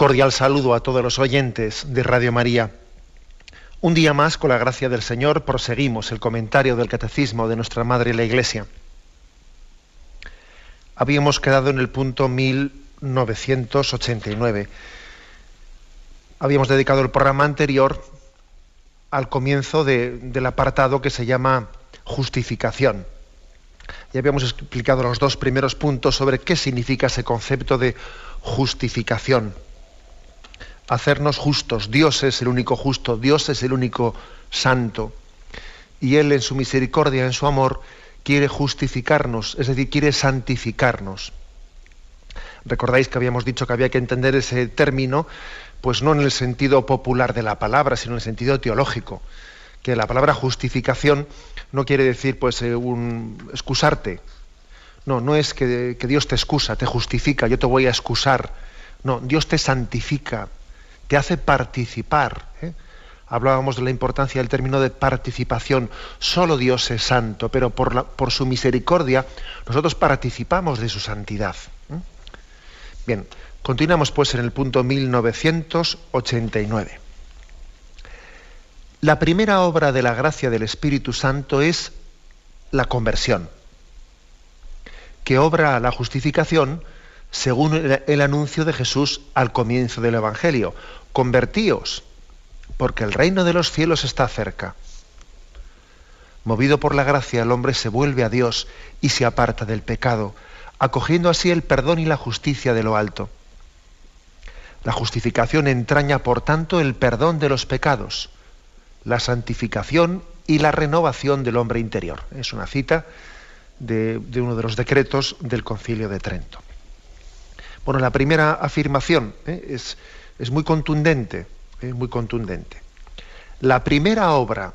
Cordial saludo a todos los oyentes de Radio María. Un día más, con la gracia del Señor, proseguimos el comentario del Catecismo de nuestra Madre la Iglesia. Habíamos quedado en el punto 1989. Habíamos dedicado el programa anterior al comienzo del apartado que se llama justificación. Ya habíamos explicado los dos primeros puntos sobre qué significa ese concepto de justificación hacernos justos. Dios es el único justo, Dios es el único santo. Y Él en su misericordia, en su amor, quiere justificarnos, es decir, quiere santificarnos. Recordáis que habíamos dicho que había que entender ese término, pues no en el sentido popular de la palabra, sino en el sentido teológico. Que la palabra justificación no quiere decir pues eh, un excusarte. No, no es que, que Dios te excusa, te justifica, yo te voy a excusar. No, Dios te santifica, te hace participar. ¿eh? Hablábamos de la importancia del término de participación. Solo Dios es santo, pero por, su misericordia nosotros participamos de su santidad. ¿eh? Bien, continuamos pues en el punto 1989. La primera obra de la gracia del Espíritu Santo es la conversión, que obra la justificación según el, anuncio de Jesús al comienzo del Evangelio convertíos, porque el reino de los cielos está cerca. Movido por la gracia, el hombre se vuelve a Dios y se aparta del pecado, acogiendo así el perdón y la justicia de lo alto. La justificación entraña, por tanto, el perdón de los pecados, la santificación y la renovación del hombre interior. Es una cita de, uno de los decretos del Concilio de Trento. Bueno, la primera afirmación ¿eh? es es muy contundente, es muy contundente. La primera obra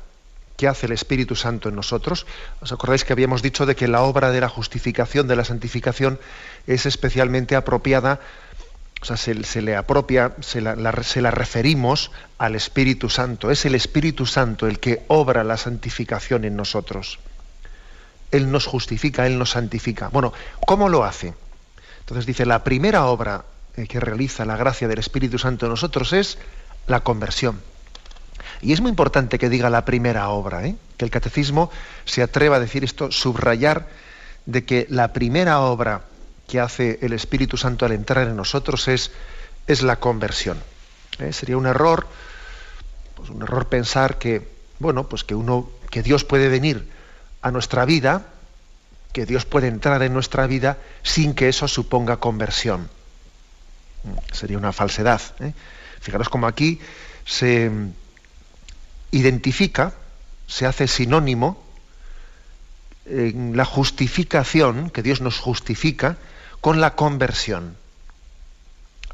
que hace el Espíritu Santo en nosotros, ¿os acordáis que habíamos dicho de que la obra de la justificación, de la santificación, es especialmente apropiada, o sea, se, le apropia, se la, se la referimos al Espíritu Santo. Es el Espíritu Santo el que obra la santificación en nosotros. Él nos justifica, Él nos santifica. Bueno, ¿cómo lo hace? Entonces dice, la primera obra que realiza la gracia del Espíritu Santo en nosotros es la conversión. Y es muy importante que diga la primera obra, ¿eh? que el catecismo se atreva a decir esto, subrayar de que la primera obra que hace el Espíritu Santo al entrar en nosotros es, es la conversión. ¿eh? Sería un error, pues un error pensar que, bueno, pues que uno, que Dios puede venir a nuestra vida, que Dios puede entrar en nuestra vida sin que eso suponga conversión sería una falsedad. ¿eh? Fijaros como aquí se identifica, se hace sinónimo en la justificación, que Dios nos justifica, con la conversión.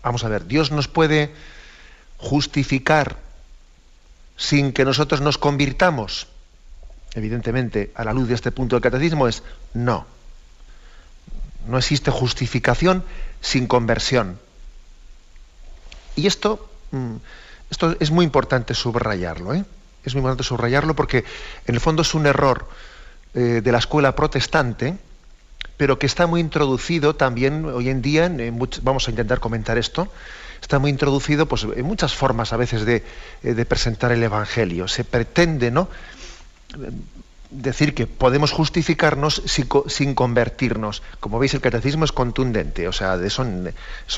Vamos a ver, Dios nos puede justificar sin que nosotros nos convirtamos. Evidentemente, a la luz de este punto del catecismo es no. No existe justificación sin conversión. Y esto, mm, esto es muy importante subrayarlo, ¿eh? Es muy importante subrayarlo porque en el fondo es un error eh, de la escuela protestante, pero que está muy introducido también hoy en día, vamos a intentar comentar esto, está muy introducido pues, en muchas formas a veces de, eh, de presentar el Evangelio. Se pretende, ¿no? Decir que podemos justificarnos sin, convertirnos. Como veis, el catecismo es contundente, o sea, eso,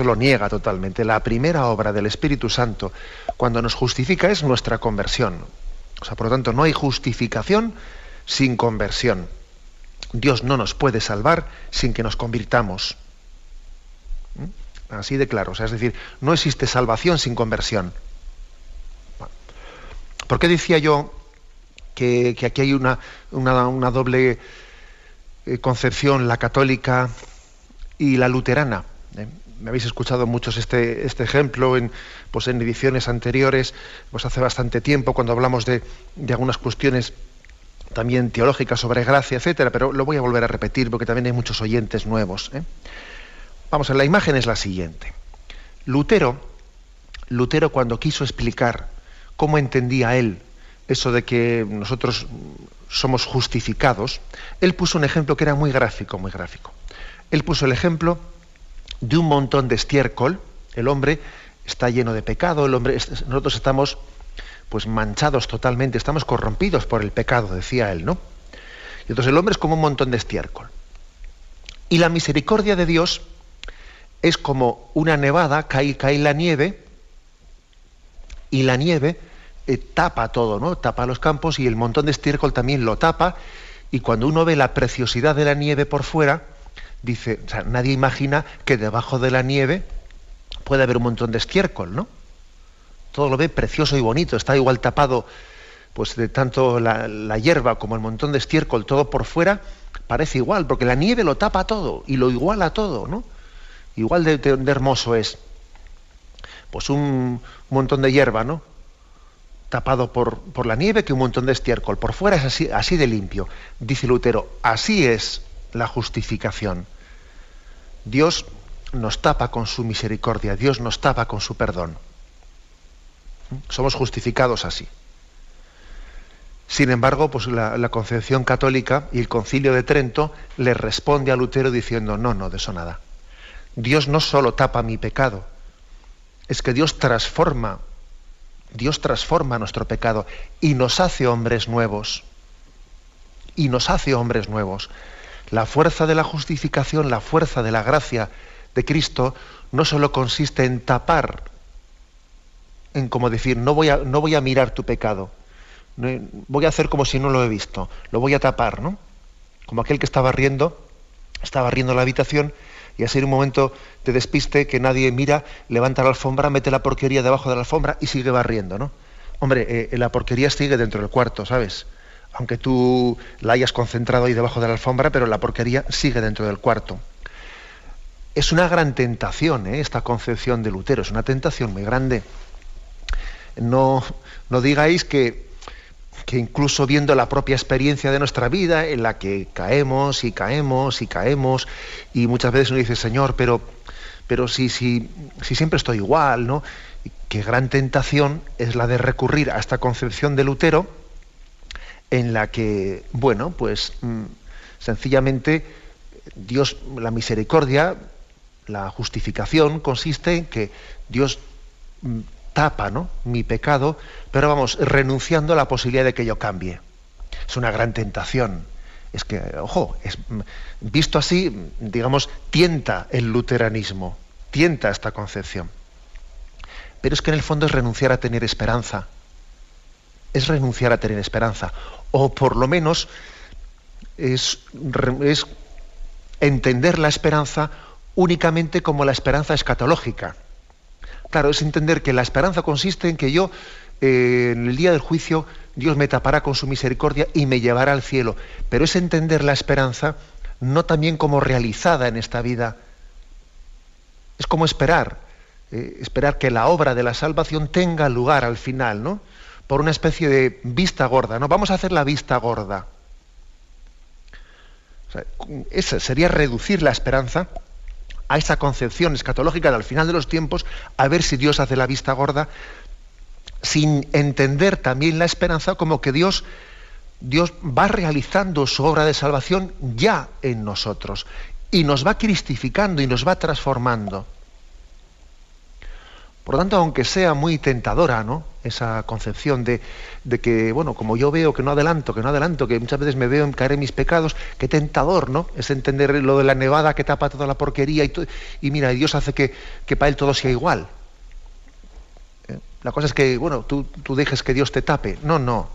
lo niega totalmente. La primera obra del Espíritu Santo, cuando nos justifica, es nuestra conversión. O sea, por lo tanto, no hay justificación sin conversión. Dios no nos puede salvar sin que nos convirtamos. ¿Mm? Así de claro. O sea, es decir, no existe salvación sin conversión. ¿Por qué decía yo que, aquí hay una, una, doble eh, concepción, la católica y la luterana. ¿eh? me habéis escuchado muchos este, este ejemplo en, pues en ediciones anteriores, pues hace bastante tiempo, cuando hablamos de, algunas cuestiones también teológicas sobre gracia, etcétera, pero lo voy a volver a repetir porque también hay muchos oyentes nuevos. ¿eh? Vamos, la imagen es la siguiente. Lutero, Lutero cuando quiso explicar cómo entendía él eso de que nosotros somos justificados, él puso un ejemplo que era muy gráfico, muy gráfico. Él puso el ejemplo de un montón de estiércol, el hombre está lleno de pecado, el hombre, nosotros estamos pues manchados totalmente, estamos corrompidos por el pecado, decía él, ¿no? Y entonces el hombre es como un montón de estiércol. Y la misericordia de Dios es como una nevada, cae, cae la nieve, y la nieve eh, tapa todo, ¿no? Tapa los campos y el montón de estiércol también lo tapa. Y cuando uno ve la preciosidad de la nieve por fuera, dice, o sea, nadie imagina que debajo de la nieve puede haber un montón de estiércol, ¿no? Todo lo ve precioso y bonito, está igual tapado, pues de tanto la, hierba como el montón de estiércol, todo por fuera, parece igual, porque la nieve lo tapa todo y lo iguala todo, ¿no? Igual de, de hermoso es. Pues un montón de hierba, ¿no? Tapado por, por, la nieve que un montón de estiércol. Por fuera es así, así de limpio. Dice Lutero, así es la justificación. Dios nos tapa con su misericordia, Dios nos tapa con su perdón. Somos justificados así. Sin embargo, pues la, concepción católica y el concilio de Trento le responde a Lutero diciendo, no, no, de eso nada. Dios no solo tapa mi pecado, es que Dios transforma Dios transforma nuestro pecado y nos hace hombres nuevos. Y nos hace hombres nuevos. La fuerza de la justificación, la fuerza de la gracia de Cristo, no solo consiste en tapar, en como decir, no voy a, no voy a mirar tu pecado, voy a hacer como si no lo he visto, lo voy a tapar, ¿no? Como aquel que estaba riendo, estaba riendo la habitación y así en un momento de despiste que nadie mira, levanta la alfombra, mete la porquería debajo de la alfombra y sigue barriendo, ¿no? Hombre, eh, la porquería sigue dentro del cuarto, ¿sabes? Aunque tú la hayas concentrado ahí debajo de la alfombra, pero la porquería sigue dentro del cuarto. Es una gran tentación ¿eh? esta concepción de Lutero, es una tentación muy grande. No, no digáis que, que incluso viendo la propia experiencia de nuestra vida, en la que caemos y caemos y caemos, y muchas veces uno dice, Señor, pero, pero si, si, si siempre estoy igual, ¿no? Qué gran tentación es la de recurrir a esta concepción de Lutero, en la que, bueno, pues mm, sencillamente Dios, la misericordia, la justificación consiste en que Dios mm, tapa ¿no? mi pecado, pero vamos, renunciando a la posibilidad de que yo cambie. Es una gran tentación. Es que, ojo, es, visto así, digamos, tienta el luteranismo, tienta esta concepción. Pero es que en el fondo es renunciar a tener esperanza. Es renunciar a tener esperanza. O por lo menos es, es entender la esperanza únicamente como la esperanza escatológica Claro, es entender que la esperanza consiste en que yo, eh, en el día del juicio, Dios me tapará con su misericordia y me llevará al cielo. Pero es entender la esperanza no también como realizada en esta vida. Es como esperar, eh, esperar que la obra de la salvación tenga lugar al final, ¿no? Por una especie de vista gorda, ¿no? Vamos a hacer la vista gorda. esa sería reducir la esperanza a esa concepción escatológica del final de los tiempos, a ver si Dios hace la vista gorda, sin entender también la esperanza como que Dios, Dios va realizando su obra de salvación ya en nosotros y nos va cristificando y nos va transformando. Por lo tanto, aunque sea muy tentadora ¿no? esa concepción de, que, bueno, como yo veo que no adelanto, que no adelanto, que muchas veces me veo caer en mis pecados, qué tentador, ¿no? Es entender lo de la nevada que tapa toda la porquería y, y mira, Dios hace que, que, para él todo sea igual. ¿Eh? La cosa es que, bueno, tú, tú, dejes que Dios te tape. No, no.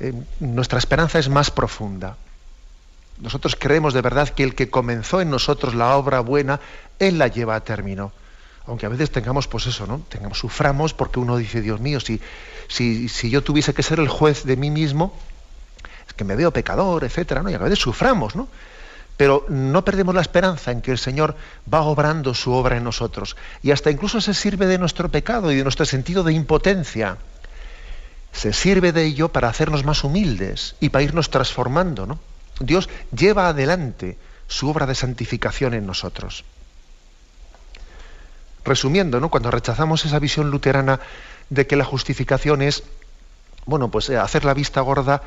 Eh, nuestra esperanza es más profunda. Nosotros creemos de verdad que el que comenzó en nosotros la obra buena, Él la lleva a término aunque a veces tengamos, pues eso, ¿no? Tengamos, suframos porque uno dice, Dios mío, si, si, si yo tuviese que ser el juez de mí mismo, es que me veo pecador, etcétera, ¿no? Y a veces suframos, ¿no? Pero no perdemos la esperanza en que el Señor va obrando su obra en nosotros. Y hasta incluso se sirve de nuestro pecado y de nuestro sentido de impotencia. Se sirve de ello para hacernos más humildes y para irnos transformando. ¿no? Dios lleva adelante su obra de santificación en nosotros. Resumiendo, cuando rechazamos esa visión luterana de que la justificación es, bueno, pues eh, hacer la vista gorda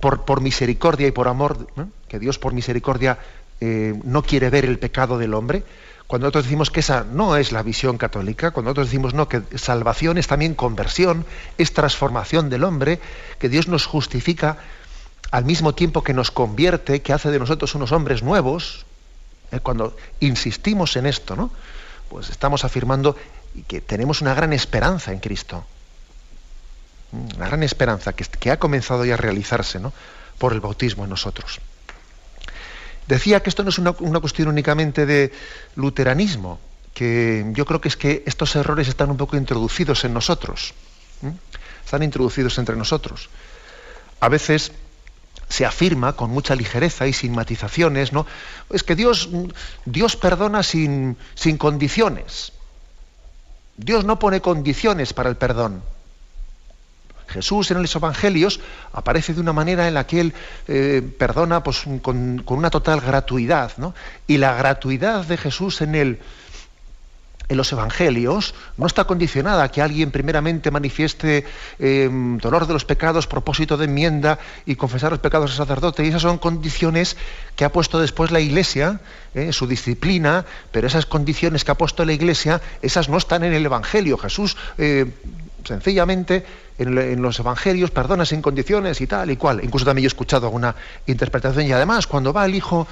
por, por misericordia y por amor, que Dios por misericordia eh, no quiere ver el pecado del hombre, cuando nosotros decimos que esa no es la visión católica, cuando nosotros decimos no, que salvación es también conversión, es transformación del hombre, que Dios nos justifica al mismo tiempo que nos convierte, que hace de nosotros unos hombres nuevos, eh, cuando insistimos en esto, ¿no? Pues estamos afirmando que tenemos una gran esperanza en Cristo. Una gran esperanza que, ha comenzado ya a realizarse por el bautismo en nosotros. Decía que esto no es una, cuestión únicamente de luteranismo, que yo creo que es que estos errores están un poco introducidos en nosotros. Están introducidos entre nosotros. A veces se afirma con mucha ligereza y sin matizaciones, ¿no? Es que Dios, Dios perdona sin, sin condiciones. Dios no pone condiciones para el perdón. Jesús en los evangelios aparece de una manera en la que él eh, perdona pues, con, con, una total gratuidad. ¿no? Y la gratuidad de Jesús en el, en los evangelios no está condicionada a que alguien primeramente manifieste em, dolor de los pecados, propósito de enmienda y confesar los pecados al sacerdote. Y esas son condiciones que ha puesto después la Iglesia, eh, su disciplina, pero esas condiciones que ha puesto la Iglesia, esas no están en el Evangelio. Jesús eh, sencillamente en, en, los evangelios perdona sin condiciones y tal y cual. Incluso también yo he escuchado alguna interpretación y además cuando va el hijo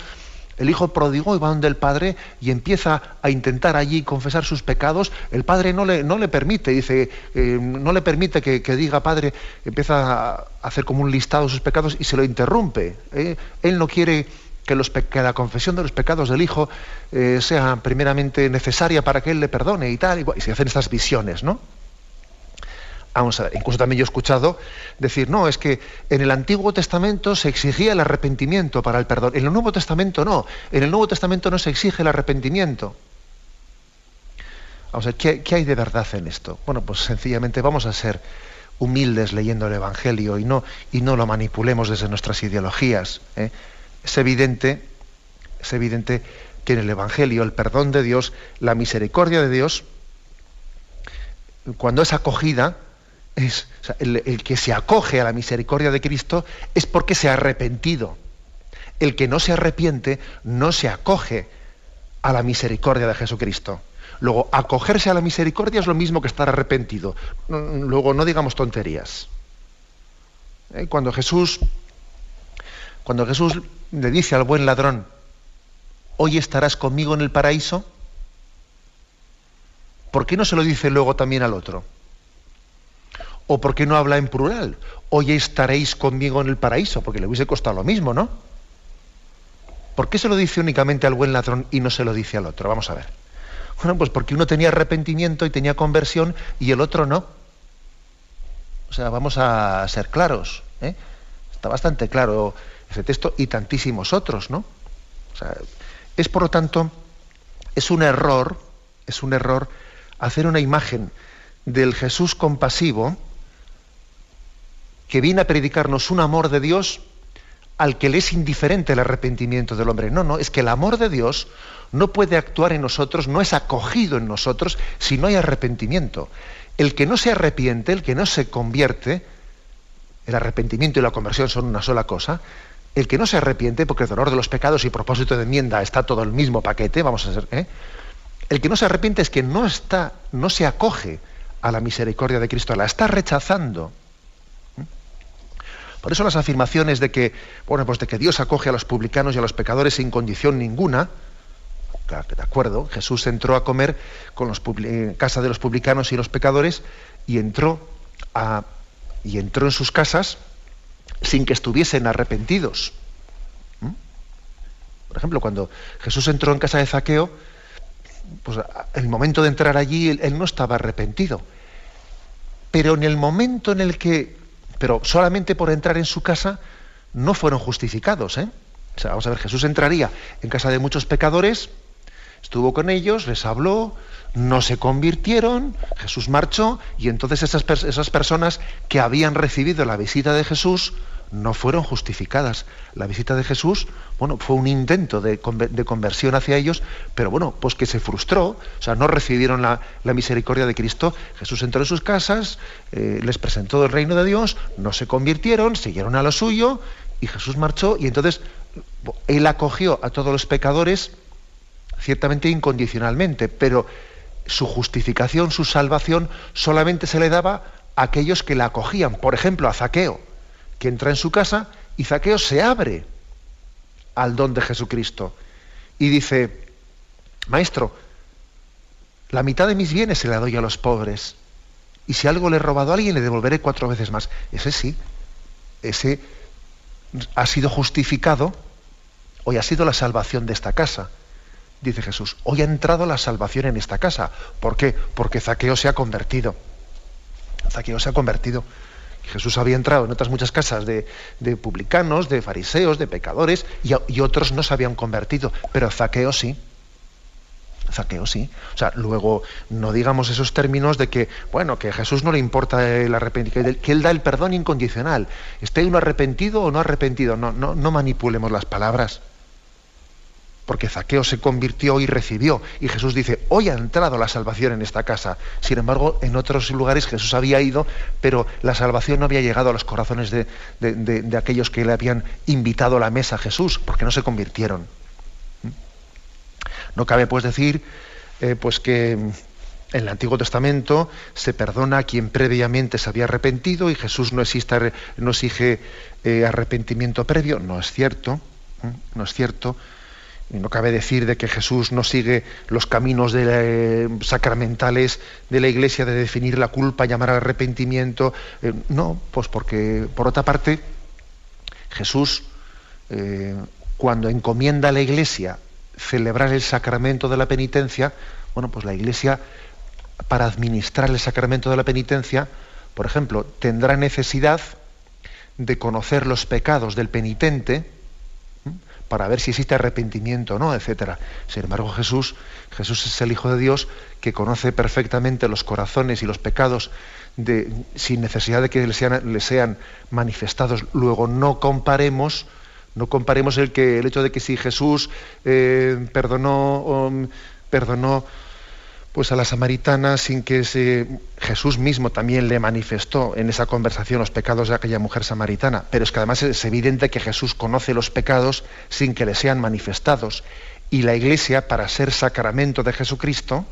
el hijo pródigo va donde el padre y empieza a intentar allí confesar sus pecados. El padre no le, no le permite, dice, eh, no le permite que, diga padre, empieza a hacer como un listado de sus pecados y se lo interrumpe. ¿eh? Él no quiere que, los, la confesión de los pecados del hijo eh, sea primeramente necesaria para que él le perdone y tal. Y, y se hacen estas visiones, ¿no? Vamos a ver, incluso también yo he escuchado decir, no, es que en el Antiguo Testamento se exigía el arrepentimiento para el perdón. En el Nuevo Testamento no. En el Nuevo Testamento no se exige el arrepentimiento. Vamos a ver, ¿qué, hay de verdad en esto? Bueno, pues sencillamente vamos a ser humildes leyendo el Evangelio y no, y no lo manipulemos desde nuestras ideologías. ¿eh? Es evidente, es evidente que en el Evangelio el perdón de Dios, la misericordia de Dios, cuando es acogida, el, que se acoge a la misericordia de Cristo es porque se ha arrepentido. El que no se arrepiente no se acoge a la misericordia de Jesucristo. Luego, acogerse a la misericordia es lo mismo que estar arrepentido. Luego, no digamos tonterías. ¿Eh? Cuando Jesús, cuando Jesús le dice al buen ladrón, hoy estarás conmigo en el paraíso, ¿por qué no se lo dice luego también al otro? ¿O por qué no habla en plural? Hoy estaréis conmigo en el paraíso, porque le hubiese costado lo mismo, ¿no? ¿Por qué se lo dice únicamente al buen ladrón y no se lo dice al otro? Vamos a ver. Bueno, pues porque uno tenía arrepentimiento y tenía conversión y el otro no. O sea, vamos a ser claros. ¿eh? Está bastante claro ese texto y tantísimos otros, ¿no? O sea, es por lo tanto, es un error, es un error hacer una imagen del Jesús compasivo que viene a predicarnos un amor de Dios al que le es indiferente el arrepentimiento del hombre. No, no, es que el amor de Dios no puede actuar en nosotros, no es acogido en nosotros si no hay arrepentimiento. El que no se arrepiente, el que no se convierte, el arrepentimiento y la conversión son una sola cosa, el que no se arrepiente, porque el dolor de los pecados y propósito de enmienda está todo el mismo paquete, vamos a ser, ¿eh? el que no se arrepiente es que no está, no se acoge a la misericordia de Cristo, la está rechazando. Por eso las afirmaciones de que, bueno, pues de que Dios acoge a los publicanos y a los pecadores sin condición ninguna, de acuerdo, Jesús entró a comer con los, en casa de los publicanos y los pecadores y entró, a, y entró en sus casas sin que estuviesen arrepentidos. ¿Mm? Por ejemplo, cuando Jesús entró en casa de Zaqueo, pues en el momento de entrar allí él, él no estaba arrepentido. Pero en el momento en el que pero solamente por entrar en su casa no fueron justificados, ¿eh? O sea, vamos a ver, Jesús entraría en casa de muchos pecadores, estuvo con ellos, les habló, no se convirtieron, Jesús marchó y entonces esas, esas personas que habían recibido la visita de Jesús no fueron justificadas. La visita de Jesús, bueno, fue un intento de, conversión hacia ellos, pero bueno, pues que se frustró, o sea, no recibieron la, misericordia de Cristo. Jesús entró en sus casas, eh, les presentó el reino de Dios, no se convirtieron, siguieron a lo suyo, y Jesús marchó, y entonces él acogió a todos los pecadores, ciertamente incondicionalmente, pero su justificación, su salvación, solamente se le daba a aquellos que la acogían, por ejemplo, a Zaqueo que entra en su casa y Zaqueo se abre al don de Jesucristo y dice, maestro, la mitad de mis bienes se la doy a los pobres y si algo le he robado a alguien le devolveré cuatro veces más. Ese sí, ese ha sido justificado, hoy ha sido la salvación de esta casa. Dice Jesús, hoy ha entrado la salvación en esta casa. ¿Por qué? Porque Zaqueo se ha convertido. Zaqueo se ha convertido. Jesús había entrado en otras muchas casas de, publicanos, de fariseos, de pecadores, y, otros no se habían convertido, pero Zaqueo sí. Zaqueo sí. O sea, luego no digamos esos términos de que, bueno, que a Jesús no le importa el arrepentimiento, que Él da el perdón incondicional. Esté uno arrepentido o no arrepentido. No manipulemos las palabras porque Zaqueo se convirtió y recibió. Y Jesús dice, hoy ha entrado la salvación en esta casa. Sin embargo, en otros lugares Jesús había ido, pero la salvación no había llegado a los corazones de, aquellos que le habían invitado a la mesa a Jesús, porque no se convirtieron. ¿Mm? No cabe pues decir eh, pues que en el Antiguo Testamento se perdona a quien previamente se había arrepentido y Jesús no, exige eh, arrepentimiento previo. No es cierto, no es cierto. No cabe decir de que Jesús no sigue los caminos de, sacramentales de la Iglesia de definir la culpa, llamar al arrepentimiento. Eh, no, pues porque, por otra parte, Jesús, eh, cuando encomienda a la Iglesia celebrar el sacramento de la penitencia, bueno, pues la Iglesia, para administrar el sacramento de la penitencia, por ejemplo, tendrá necesidad de conocer los pecados del penitente, para ver si existe arrepentimiento o no, etcétera. Sin embargo, Jesús, Jesús es el Hijo de Dios que conoce perfectamente los corazones y los pecados sin necesidad de que le sean, manifestados. Luego no comparemos, no comparemos el que el hecho de que si Jesús eh, perdonó, perdonó pues a la samaritana sin que Jesús mismo también le manifestó en esa conversación los pecados de aquella mujer samaritana. Pero es que además es evidente que Jesús conoce los pecados sin que le sean manifestados. Y la Iglesia, para ser sacramento de Jesucristo,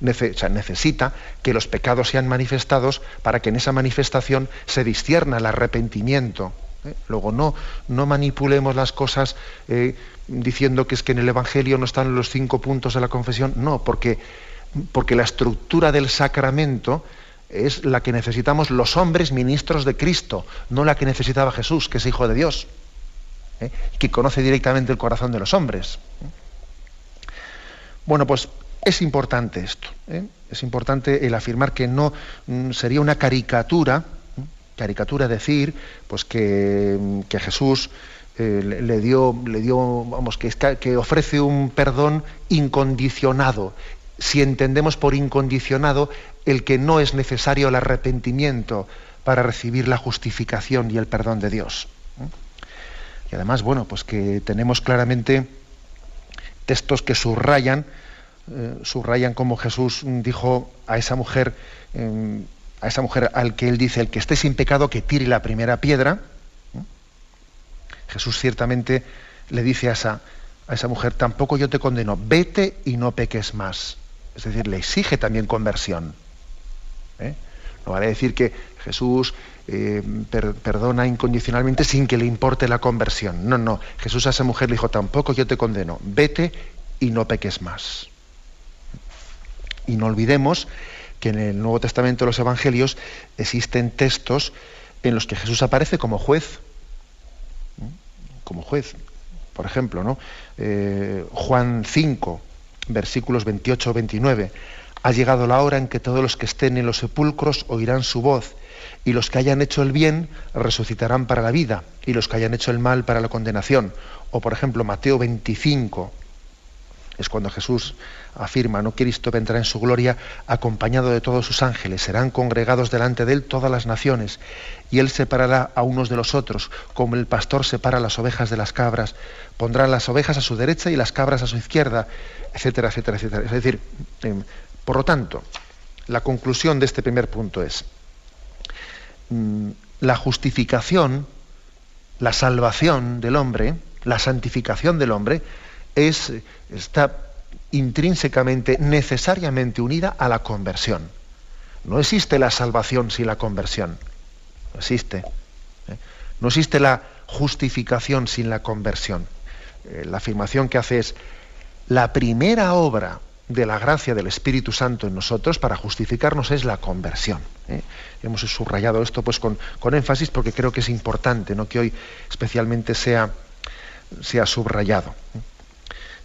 necesita que los pecados sean manifestados para que en esa manifestación se discierna el arrepentimiento. ¿Eh? Luego no, no manipulemos las cosas eh, diciendo que es que en el Evangelio no están los cinco puntos de la confesión. No, porque, porque la estructura del sacramento es la que necesitamos los hombres ministros de Cristo, no la que necesitaba Jesús, que es Hijo de Dios, ¿eh? que conoce directamente el corazón de los hombres. Bueno, pues es importante esto. Es importante el afirmar que no mm, sería una caricatura caricatura decir pues que, Jesús eh, le, dio, le dio, vamos, que, que ofrece un perdón incondicionado. Si entendemos por incondicionado el que no es necesario el arrepentimiento para recibir la justificación y el perdón de Dios. Y además, bueno, pues que tenemos claramente textos que subrayan, eh, subrayan como Jesús dijo a esa mujer, em, a esa mujer al que él dice, el que esté sin pecado, que tire la primera piedra. Jesús ciertamente le dice a esa, a esa mujer, tampoco yo te condeno, vete y no peques más. Es decir, le exige también conversión. ¿eh? No vale decir que Jesús eh, perdona incondicionalmente sin que le importe la conversión. No, no. Jesús a esa mujer le dijo, tampoco yo te condeno, vete y no peques más. Y no olvidemos que en el Nuevo Testamento de los Evangelios existen textos en los que Jesús aparece como juez. Como juez. Por ejemplo, ¿no? Eh, Juan 5, versículos 28-29. Ha llegado la hora en que todos los que estén en los sepulcros oirán su voz, y los que hayan hecho el bien resucitarán para la vida, y los que hayan hecho el mal para la condenación. O por ejemplo, Mateo 25, es cuando Jesús afirma, no Cristo vendrá en su gloria acompañado de todos sus ángeles, serán congregados delante de él todas las naciones, y él separará a unos de los otros, como el pastor separa las ovejas de las cabras, pondrá las ovejas a su derecha y las cabras a su izquierda, etcétera, etcétera, etcétera. Es decir, em, por lo tanto, la conclusión de este primer punto es, mm, la justificación, la salvación del hombre, la santificación del hombre, es, está intrínsecamente, necesariamente unida a la conversión. No existe la salvación sin la conversión. No existe. ¿eh? No existe la justificación sin la conversión. Eh, la afirmación que hace es, la primera obra de la gracia del Espíritu Santo en nosotros para justificarnos es la conversión. ¿eh? Hemos subrayado esto pues con, con, énfasis porque creo que es importante ¿no? que hoy especialmente sea, sea subrayado.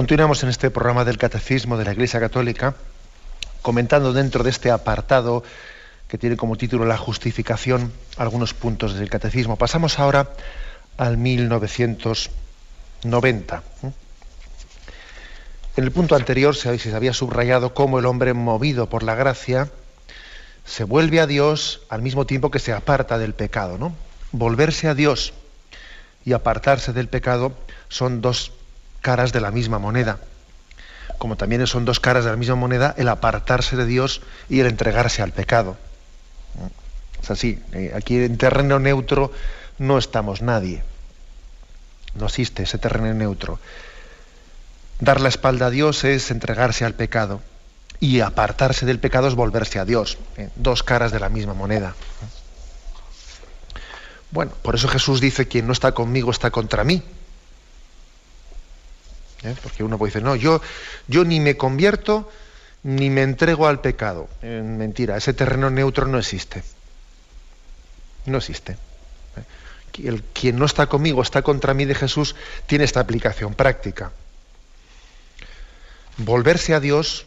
Continuamos en este programa del Catecismo de la Iglesia Católica, comentando dentro de este apartado que tiene como título La justificación algunos puntos del Catecismo. Pasamos ahora al 1990. En el punto anterior se había subrayado cómo el hombre movido por la gracia se vuelve a Dios al mismo tiempo que se aparta del pecado. ¿no? Volverse a Dios y apartarse del pecado son dos caras de la misma moneda. Como también son dos caras de la misma moneda el apartarse de Dios y el entregarse al pecado. Es así, eh, aquí en terreno neutro no estamos nadie. No existe ese terreno neutro. Dar la espalda a Dios es entregarse al pecado y apartarse del pecado es volverse a Dios. Eh, dos caras de la misma moneda. Bueno, por eso Jesús dice, quien no está conmigo está contra mí. ¿Eh? Porque uno puede decir, no, yo, yo ni me convierto ni me entrego al pecado. mentira, ese terreno neutro no existe. No existe. ¿eh? El, quien no está conmigo, está contra mí de Jesús, tiene esta aplicación práctica. Volverse a Dios,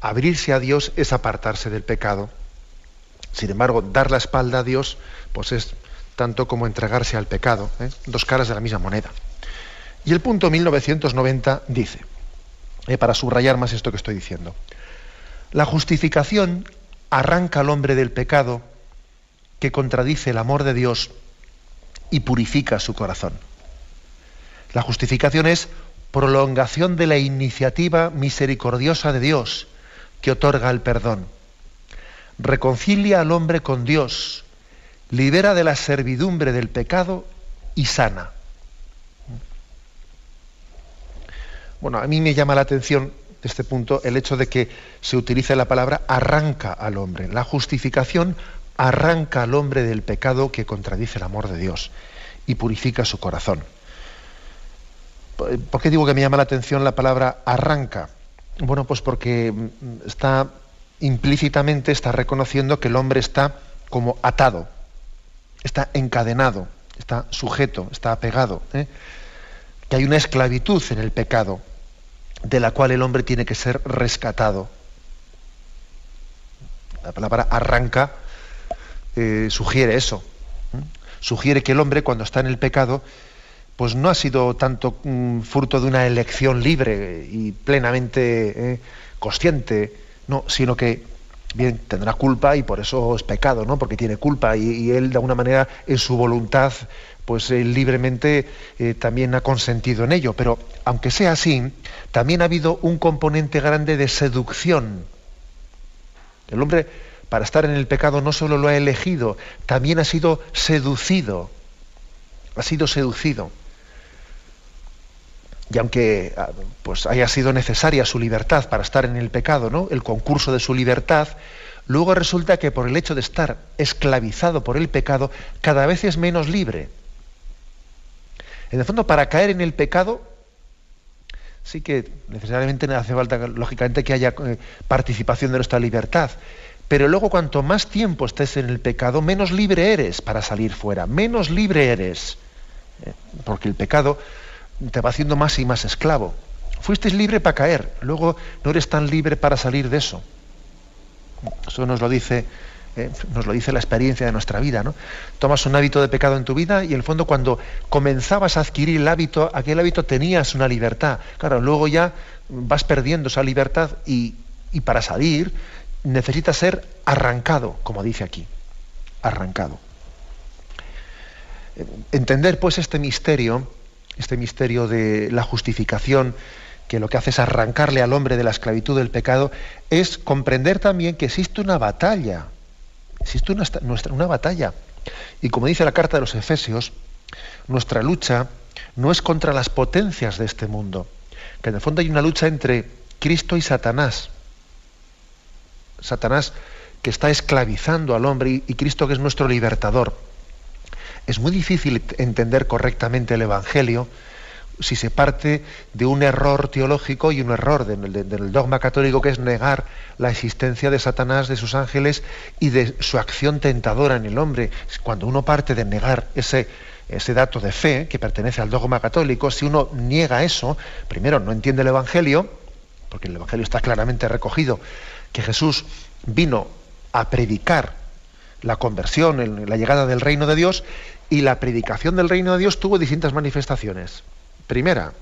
abrirse a Dios, es apartarse del pecado. Sin embargo, dar la espalda a Dios, pues es tanto como entregarse al pecado. ¿eh? Dos caras de la misma moneda. Y el punto 1990 dice, eh, para subrayar más esto que estoy diciendo, la justificación arranca al hombre del pecado que contradice el amor de Dios y purifica su corazón. La justificación es prolongación de la iniciativa misericordiosa de Dios que otorga el perdón. Reconcilia al hombre con Dios, libera de la servidumbre del pecado y sana. Bueno, a mí me llama la atención de este punto el hecho de que se utilice la palabra arranca al hombre. La justificación arranca al hombre del pecado que contradice el amor de Dios y purifica su corazón. ¿Por qué digo que me llama la atención la palabra arranca? Bueno, pues porque mm, está implícitamente está reconociendo que el hombre está como atado, está encadenado, está sujeto, está apegado, ¿eh? Que hay una esclavitud en el pecado de la cual el hombre tiene que ser rescatado. La palabra arranca eh, sugiere eso. Sugiere que el hombre cuando está en el pecado, pues no ha sido tanto mm, fruto de una elección libre y plenamente eh, consciente, no, sino que bien tendrá culpa y por eso es pecado, ¿no? Porque tiene culpa y, y él de alguna manera en su voluntad pues él libremente eh, también ha consentido en ello. Pero aunque sea así, también ha habido un componente grande de seducción. El hombre, para estar en el pecado, no solo lo ha elegido, también ha sido seducido. Ha sido seducido. Y aunque ah, pues, haya sido necesaria su libertad para estar en el pecado, ¿no? el concurso de su libertad, luego resulta que por el hecho de estar esclavizado por el pecado, cada vez es menos libre. En el fondo, para caer en el pecado, sí que necesariamente hace falta, lógicamente, que haya eh, participación de nuestra libertad. Pero luego, cuanto más tiempo estés en el pecado, menos libre eres para salir fuera, menos libre eres. Eh, porque el pecado te va haciendo más y más esclavo. Fuiste libre para caer, luego no eres tan libre para salir de eso. Eso nos lo dice ¿eh? nos lo dice la experiencia de nuestra vida. ¿no? Tomas un hábito de pecado en tu vida y en el fondo cuando comenzabas a adquirir el hábito, aquel hábito tenías una libertad. Claro, luego ya vas perdiendo esa libertad y, y para salir necesitas ser arrancado, como dice aquí, arrancado. Entender pues este misterio, este misterio de la justificación, que lo que hace es arrancarle al hombre de la esclavitud del pecado, es comprender también que existe una batalla Existe una, una batalla. Y como dice la carta de los Efesios, nuestra lucha no es contra las potencias de este mundo, que en el fondo hay una lucha entre Cristo y Satanás. Satanás que está esclavizando al hombre y Cristo que es nuestro libertador. Es muy difícil entender correctamente el Evangelio si se parte de un error teológico y un error del, dogma católico que es negar la existencia de Satanás, de sus ángeles y de su acción tentadora en el hombre. Cuando uno parte de negar ese, ese dato de fe que pertenece al dogma católico, si uno niega eso, primero no entiende el Evangelio, porque el Evangelio está claramente recogido, que Jesús vino a predicar la conversión, la llegada del reino de Dios, y la predicación del reino de Dios tuvo distintas manifestaciones. Primera,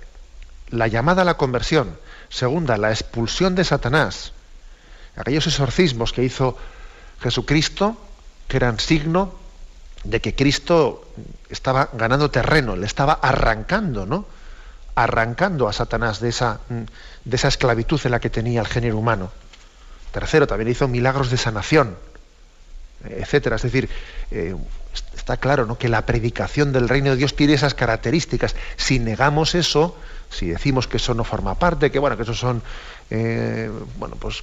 la llamada a la conversión. Segunda, la expulsión de Satanás. Aquellos exorcismos que hizo Jesucristo, que eran signo de que Cristo estaba ganando terreno, le estaba arrancando, ¿no? Arrancando a Satanás de esa, de esa esclavitud en la que tenía el género humano. Tercero, también hizo milagros de sanación, etcétera. Es decir, eh, está claro ¿no? que la predicación del reino de Dios tiene esas características. Si negamos eso, si decimos que eso no forma parte, que bueno, que eso son eh, bueno, pues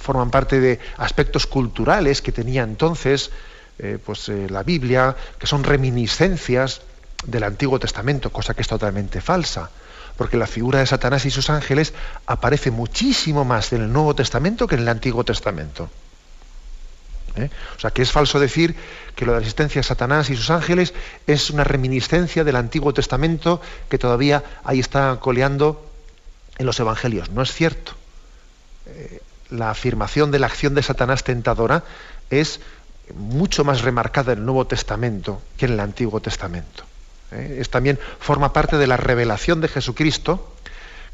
forman parte de aspectos culturales que tenía entonces eh, pues, eh, la Biblia, que son reminiscencias del Antiguo Testamento, cosa que es totalmente falsa, porque la figura de Satanás y sus ángeles aparece muchísimo más en el Nuevo Testamento que en el Antiguo Testamento. ¿Eh? O sea, que es falso decir que lo de la existencia de Satanás y sus ángeles es una reminiscencia del Antiguo Testamento que todavía ahí está coleando en los Evangelios. No es cierto. Eh, la afirmación de la acción de Satanás tentadora es mucho más remarcada en el Nuevo Testamento que en el Antiguo Testamento. ¿eh? Es también forma parte de la revelación de Jesucristo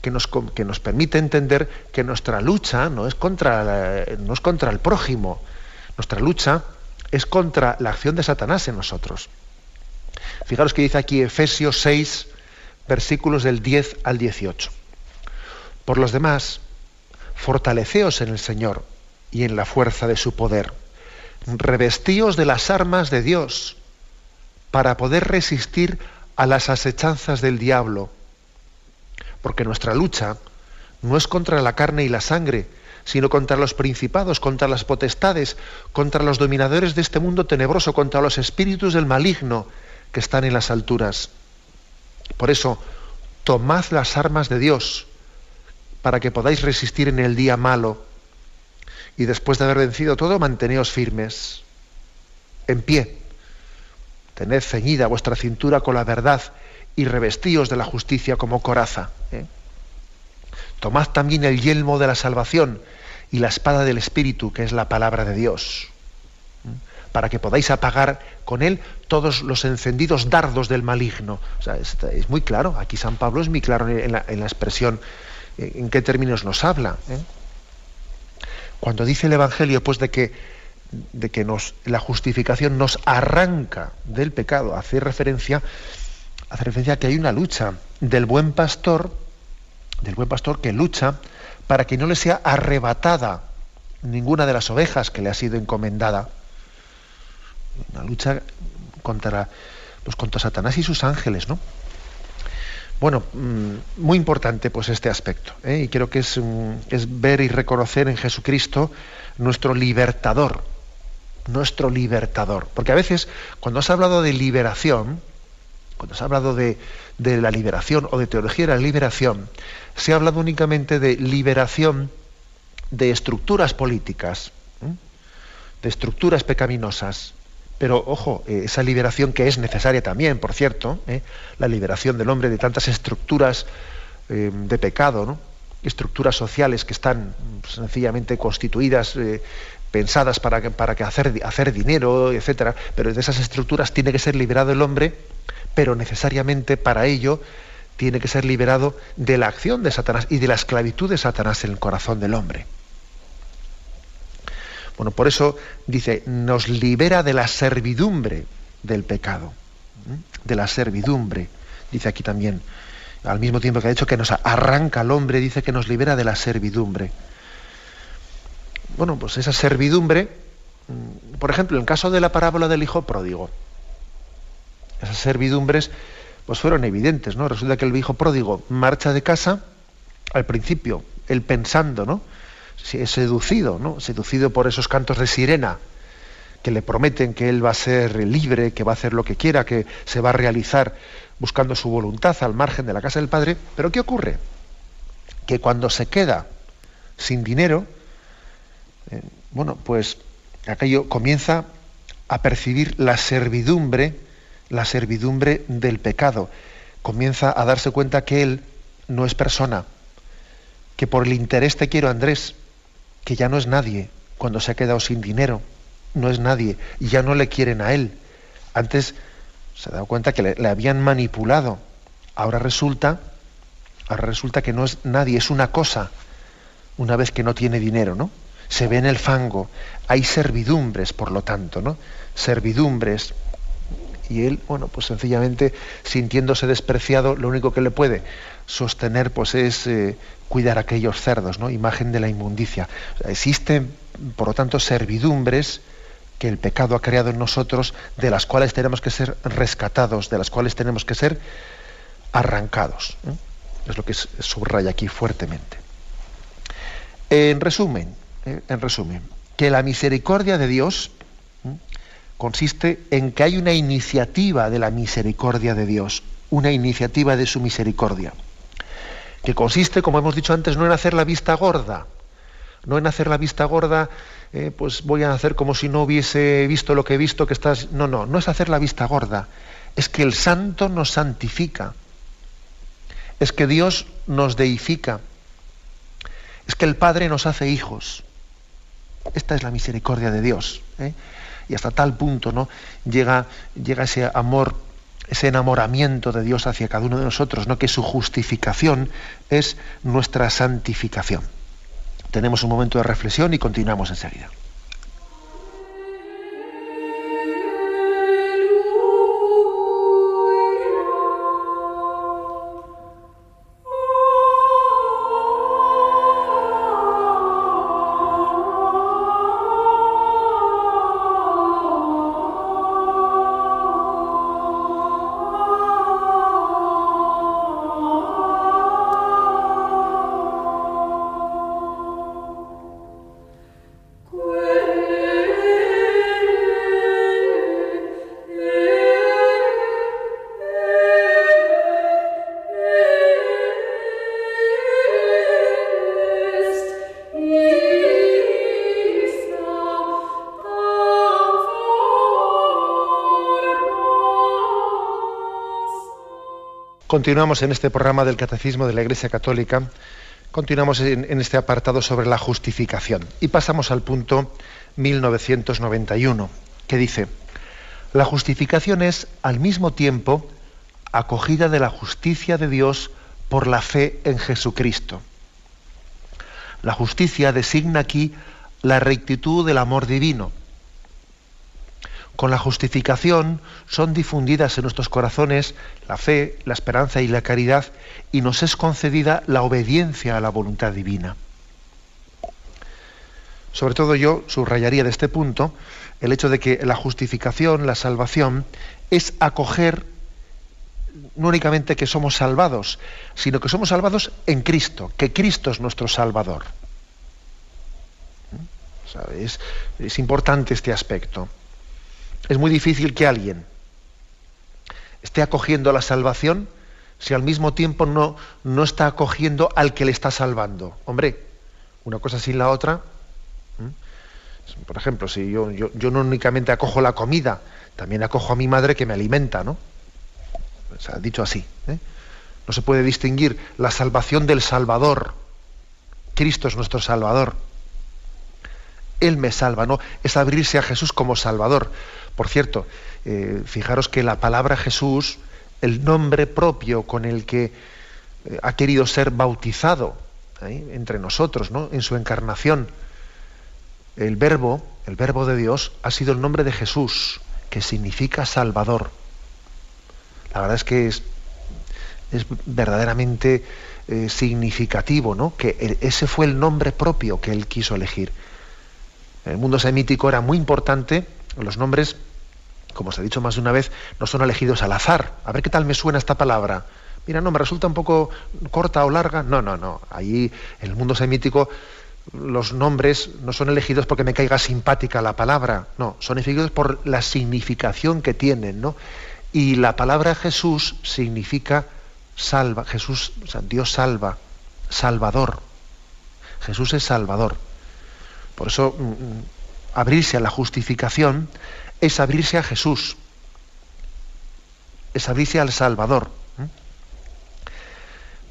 que nos, que nos permite entender que nuestra lucha no es contra, no es contra el prójimo, nuestra lucha es contra la acción de Satanás en nosotros. Fijaros que dice aquí Efesios 6, versículos del 10 al 18. Por los demás, fortaleceos en el Señor y en la fuerza de su poder. Revestíos de las armas de Dios para poder resistir a las asechanzas del diablo. Porque nuestra lucha no es contra la carne y la sangre, sino contra los principados, contra las potestades, contra los dominadores de este mundo tenebroso, contra los espíritus del maligno que están en las alturas. Por eso, tomad las armas de Dios para que podáis resistir en el día malo y después de haber vencido todo, manteneos firmes, en pie. Tened ceñida vuestra cintura con la verdad y revestíos de la justicia como coraza. ¿eh? Tomad también el yelmo de la salvación y la espada del Espíritu, que es la palabra de Dios, ¿eh? para que podáis apagar con él todos los encendidos dardos del maligno. O sea, es, muy claro, aquí San Pablo es muy claro en la, expresión eh, en qué términos nos habla. Cuando dice el Evangelio, pues de que, de que nos, la justificación nos arranca del pecado, hace referencia, hace referencia a que hay una lucha del buen pastor, del buen pastor que lucha para que no le sea arrebatada ninguna de las ovejas que le ha sido encomendada. Una lucha contra, pues, contra Satanás y sus ángeles, ¿no? Bueno, mm, muy importante pues este aspecto, ¿eh? y creo que es, es, ver y reconocer en Jesucristo nuestro libertador, nuestro libertador. Porque a veces, cuando has hablado de liberación, cuando has hablado de, la liberación o de teología de la liberación, se ha hablado únicamente de liberación de estructuras políticas, de estructuras pecaminosas. Pero ojo, eh, esa liberación que es necesaria también, por cierto, ¿eh? la liberación del hombre de tantas estructuras eh, de pecado, estructuras sociales que están pues, sencillamente constituidas, pensadas para, para que hacer, hacer dinero, etcétera. Pero de esas estructuras tiene que ser liberado el hombre, pero necesariamente para ello tiene que ser liberado de la acción de Satanás y de la esclavitud de Satanás en el corazón del hombre. Bueno, por eso dice, nos libera de la servidumbre del pecado, de la servidumbre, dice aquí también, al mismo tiempo que ha dicho que nos arranca al hombre, dice que nos libera de la servidumbre. Bueno, pues esa servidumbre, por ejemplo, en el caso de la parábola del hijo pródigo, esas servidumbres pues fueron evidentes, ¿no? Resulta que el hijo pródigo marcha de casa al principio, él pensando, ¿no? seducido, ¿no? Seducido por esos cantos de sirena que le prometen que él va a ser libre, que va a hacer lo que quiera, que se va a realizar buscando su voluntad al margen de la casa del padre. Pero ¿qué ocurre? Que cuando se queda sin dinero, eh, bueno, pues aquello comienza a percibir la servidumbre, la servidumbre del pecado. Comienza a darse cuenta que él no es persona, que por el interés te quiero, Andrés, que ya no es nadie cuando se ha quedado sin dinero, no es nadie, y ya no le quieren a él. Antes se ha dado cuenta que le, habían manipulado. Ahora resulta, ahora resulta que no es nadie, es una cosa, una vez que no tiene dinero, ¿no? Se ve en el fango, hay servidumbres, por lo tanto, ¿no? Servidumbres. Y él, bueno, pues sencillamente sintiéndose despreciado, lo único que le puede sostener pues es eh, cuidar aquellos cerdos, ¿no? Imagen de la inmundicia. existen, por lo tanto, servidumbres que el pecado ha creado en nosotros, de las cuales tenemos que ser rescatados, de las cuales tenemos que ser arrancados. Es lo que subraya aquí fuertemente. En resumen, ¿eh? en resumen, que la misericordia de Dios consiste en que hay una iniciativa de la misericordia de Dios, una iniciativa de su misericordia que consiste, como hemos dicho antes, no en hacer la vista gorda, no en hacer la vista gorda, eh, pues voy a hacer como si no hubiese visto lo que he visto, que estás... No, no, no es hacer la vista gorda, es que el santo nos santifica, es que Dios nos deifica, es que el Padre nos hace hijos. Esta es la misericordia de Dios. ¿eh? Y hasta tal punto ¿no? llega, ese amor ese enamoramiento de Dios hacia cada uno de nosotros, ¿no? que su justificación es nuestra santificación. Tenemos un momento de reflexión y continuamos enseguida. Continuamos en este programa del Catecismo de la Iglesia Católica, continuamos en, este apartado sobre la justificación y pasamos al punto 1991, que dice, la justificación es al mismo tiempo acogida de la justicia de Dios por la fe en Jesucristo. La justicia designa aquí la rectitud del amor divino con la justificación son difundidas en nuestros corazones la fe, la esperanza y la caridad y nos es concedida la obediencia a la voluntad divina. Sobre todo yo subrayaría de este punto el hecho de que la justificación, la salvación, es acoger no únicamente que somos salvados, sino que somos salvados en Cristo, que Cristo es nuestro Salvador. Es, es importante este aspecto es muy difícil que alguien esté acogiendo la salvación si al mismo tiempo no, no está acogiendo al que le está salvando. Hombre, una cosa sin la otra. Por ejemplo, si yo, yo, no únicamente acojo la comida, también acojo a mi madre que me alimenta, ¿no? O sea, dicho así. ¿eh? No se puede distinguir la salvación del Salvador. Cristo es nuestro Salvador. Él me salva, ¿no? Es abrirse a Jesús como Salvador. Por cierto, eh, fijaros que la palabra Jesús, el nombre propio con el que eh, ha querido ser bautizado ¿eh? entre nosotros, ¿no? en su encarnación, el verbo, el verbo de Dios, ha sido el nombre de Jesús, que significa Salvador. La verdad es que es, es verdaderamente significativo, ¿no? Que ese fue el nombre propio que él quiso elegir. En el mundo semítico era muy importante los nombres, como os he dicho más de una vez, no son elegidos al azar. A ver qué tal me suena esta palabra. Mira, no, me resulta un poco corta o larga. No, no, no. Ahí, en el mundo semítico, los nombres no son elegidos porque me caiga simpática la palabra. No, son elegidos por la significación que tienen, ¿no? Y la palabra Jesús significa salva. Jesús, o sea, Dios salva, salvador. Jesús es salvador. Por eso mm, mm, abrirse a la justificación es abrirse a Jesús, es abrirse al Salvador.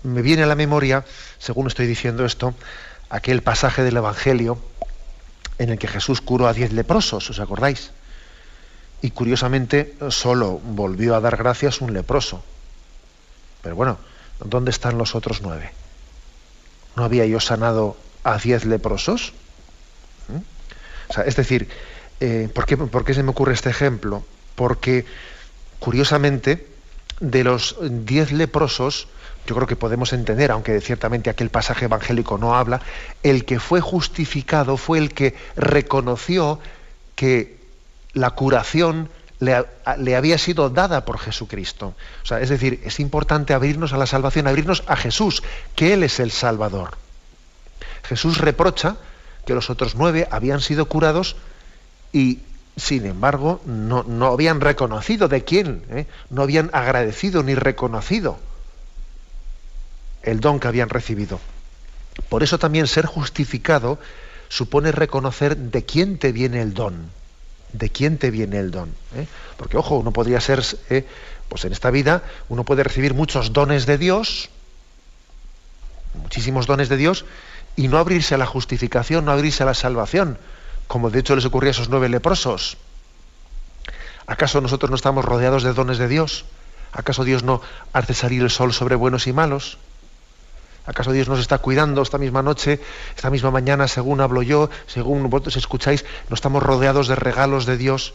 Me viene a la memoria, según estoy diciendo esto, aquel pasaje del Evangelio en el que Jesús curó a diez leprosos, ¿os acordáis? Y curiosamente solo volvió a dar gracias un leproso. Pero bueno, ¿dónde están los otros nueve? ¿No había yo sanado a diez leprosos? Es decir, eh, ¿por, qué, se me ocurre este ejemplo? Porque, curiosamente, de los diez leprosos, yo creo que podemos entender, aunque ciertamente aquel pasaje evangélico no habla, el que fue justificado fue el que reconoció que la curación le, le, había sido dada por Jesucristo. O sea, es decir, es importante abrirnos a la salvación, abrirnos a Jesús, que Él es el Salvador. Jesús reprocha que los otros nueve habían sido curados y, sin embargo, no, habían reconocido de quién, ¿eh? no habían agradecido ni reconocido el don que habían recibido. Por eso también ser justificado supone reconocer de quién te viene el don, de quién te viene el don. ¿eh? Porque, ojo, uno podría ser, ¿eh? pues en esta vida, uno puede recibir muchos dones de Dios, muchísimos dones de Dios, y no abrirse a la justificación, no abrirse a la salvación, como de hecho les ocurría a esos nueve leprosos. ¿Acaso nosotros no estamos rodeados de dones de Dios? ¿Acaso Dios no hace salir el sol sobre buenos y malos? ¿Acaso Dios nos está cuidando esta misma noche, esta misma mañana, según hablo yo, según vosotros escucháis, no estamos rodeados de regalos de Dios,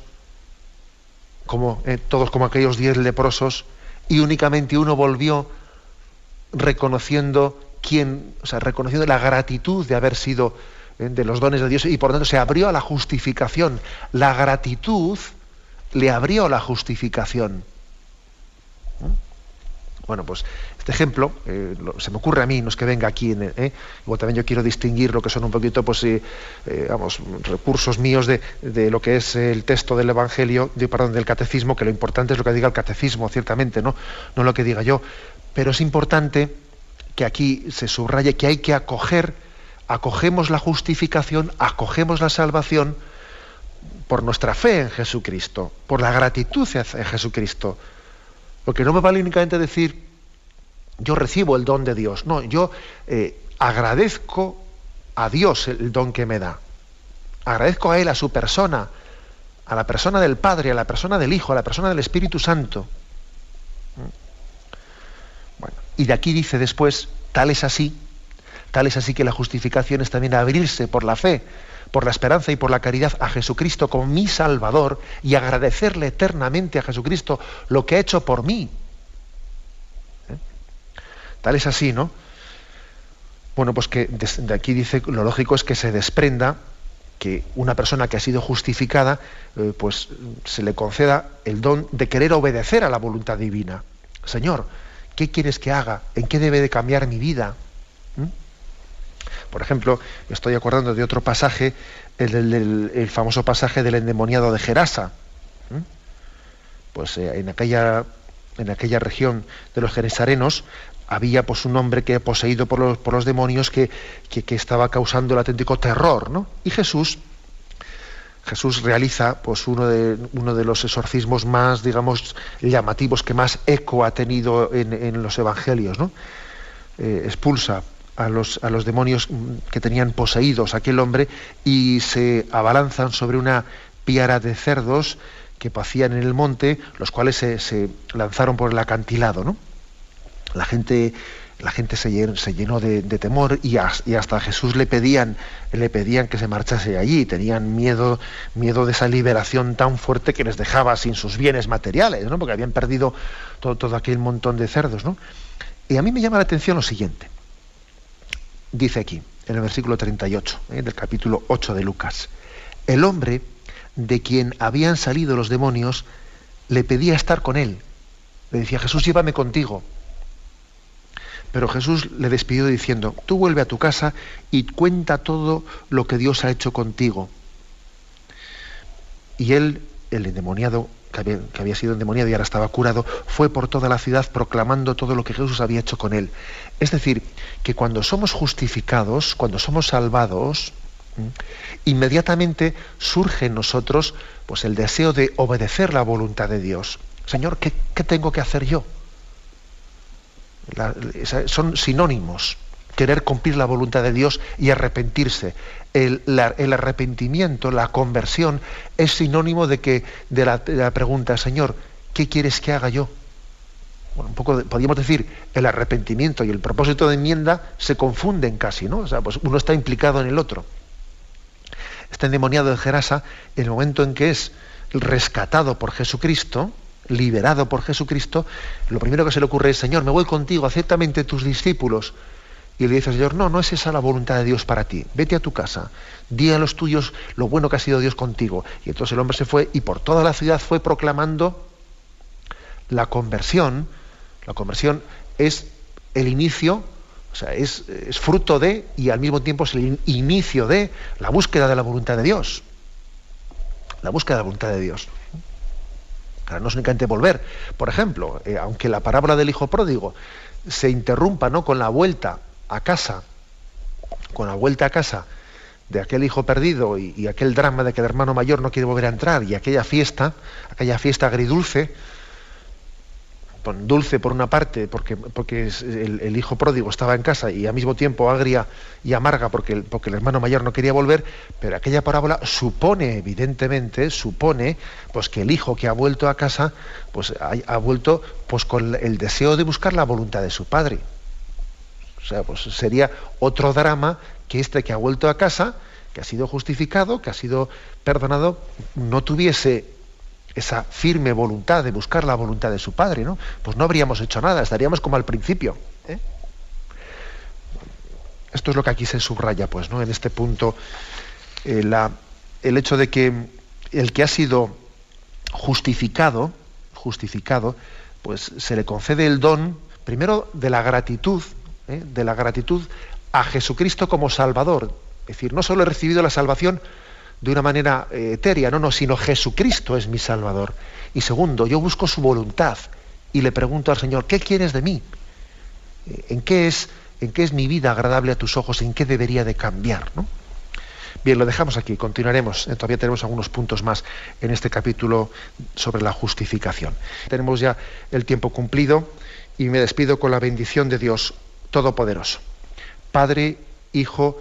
como eh, todos como aquellos diez leprosos, y únicamente uno volvió reconociendo quien, o sea, reconociendo la gratitud de haber sido eh, de los dones de Dios y por tanto se abrió a la justificación. La gratitud le abrió la justificación. Bueno, pues este ejemplo eh, se me ocurre a mí, no es que venga aquí, eh, igual también yo quiero distinguir lo que son un poquito, pues, eh, vamos, recursos míos de, de, lo que es el texto del Evangelio, de, perdón, del catecismo, que lo importante es lo que diga el catecismo, ciertamente, ¿no? No lo que diga yo, pero es importante que aquí se subraye que hay que acoger, acogemos la justificación, acogemos la salvación por nuestra fe en Jesucristo, por la gratitud en Jesucristo. Porque no me vale únicamente decir, yo recibo el don de Dios. No, yo eh, agradezco a Dios el don que me da. Agradezco a Él, a su persona, a la persona del Padre, a la persona del Hijo, a la persona del Espíritu Santo. Bueno, y de aquí dice después, tal es así, tal es así que la justificación es también abrirse por la fe, por la esperanza y por la caridad a Jesucristo como mi Salvador y agradecerle eternamente a Jesucristo lo que ha hecho por mí. ¿Eh? Tal es así, ¿no? Bueno, pues que de aquí dice, lo lógico es que se desprenda que una persona que ha sido justificada, eh, pues se le conceda el don de querer obedecer a la voluntad divina. Señor, ¿qué quieres que haga? ¿En qué debe de cambiar mi vida? ¿Mm? Por ejemplo, estoy acordando de otro pasaje, el, famoso pasaje del endemoniado de Gerasa. ¿Mm? Pues eh, en, aquella, en aquella región de los geresarenos había pues un hombre que poseído por los, por los demonios que, que, estaba causando el auténtico terror, ¿no? Y Jesús, Jesús realiza pues uno de, uno de los exorcismos más, digamos, llamativos, que más eco ha tenido en, los evangelios, ¿no? Eh, expulsa a los, a los demonios que tenían poseídos aquel hombre y se abalanzan sobre una piara de cerdos que pacían en el monte, los cuales se, se lanzaron por el acantilado, ¿no? la gente, la gente se, llenó, de, temor y, hasta Jesús le pedían, le pedían que se marchase allí, tenían miedo, miedo de esa liberación tan fuerte que les dejaba sin sus bienes materiales, ¿no? porque habían perdido todo, aquel montón de cerdos. ¿no? Y a mí me llama la atención lo siguiente. Dice aquí, en el versículo 38 ¿eh? del capítulo 8 de Lucas, el hombre de quien habían salido los demonios le pedía estar con él. Le decía, Jesús, llévame contigo. Pero Jesús le despidió diciendo, tú vuelve a tu casa y cuenta todo lo que Dios ha hecho contigo. Y él, el endemoniado, que había, sido endemoniado y ahora estaba curado, fue por toda la ciudad proclamando todo lo que Jesús había hecho con él. Es decir, que cuando somos justificados, cuando somos salvados, inmediatamente surge en nosotros pues, el deseo de obedecer la voluntad de Dios. Señor, ¿qué, qué tengo que hacer yo? Son sinónimos. Querer cumplir la voluntad de Dios y arrepentirse. El, arrepentimiento, la conversión, es sinónimo de que de la, pregunta, Señor, ¿qué quieres que haga yo? Bueno, un poco podríamos decir, el arrepentimiento y el propósito de enmienda se confunden casi, ¿no? O sea, pues uno está implicado en el otro. Está endemoniado de Gerasa, en el momento en que es rescatado por Jesucristo, liberado por Jesucristo, lo primero que se le ocurre es, Señor, me voy contigo, acéptame tus discípulos. Y le dice, Señor, no, no es esa la voluntad de Dios para ti. Vete a tu casa, di a los tuyos lo bueno que ha sido Dios contigo. Y entonces el hombre se fue y por toda la ciudad fue proclamando la conversión. La conversión es el inicio, o sea, es fruto de y al mismo tiempo es el inicio de la búsqueda de la voluntad de Dios. La búsqueda de la voluntad de Dios no es únicamente volver. Por ejemplo, eh, aunque la parábola del hijo pródigo se interrumpa ¿no? con la vuelta a casa, con la vuelta a casa de aquel hijo perdido y, y, aquel drama de que el hermano mayor no quiere volver a entrar y aquella fiesta, aquella fiesta agridulce, dulce por una parte, porque, porque el, hijo pródigo estaba en casa y al mismo tiempo agria y amarga porque el, porque el hermano mayor no quería volver, pero aquella parábola supone, evidentemente, supone pues, que el hijo que ha vuelto a casa pues, ha, vuelto pues, con el deseo de buscar la voluntad de su padre. O sea, pues sería otro drama que este que ha vuelto a casa, que ha sido justificado, que ha sido perdonado, no tuviese esa firme voluntad de buscar la voluntad de su padre, ¿no? Pues no habríamos hecho nada, estaríamos como al principio. ¿eh? Esto es lo que aquí se subraya, pues, ¿no? En este punto, eh, el hecho de que el que ha sido justificado, justificado, pues se le concede el don, primero, de la gratitud, ¿eh? de la gratitud a Jesucristo como Salvador. Es decir, no solo he recibido la salvación de una manera eh, etérea, no, no, sino Jesucristo es mi Salvador. Y segundo, yo busco su voluntad y le pregunto al Señor, ¿qué quieres de mí? Eh, ¿En qué es, en qué es mi vida agradable a tus ojos? ¿En qué debería de cambiar? ¿no? Bien, lo dejamos aquí, continuaremos. Eh, todavía tenemos algunos puntos más en este capítulo sobre la justificación. Tenemos ya el tiempo cumplido y me despido con la bendición de Dios Todopoderoso. Padre, Hijo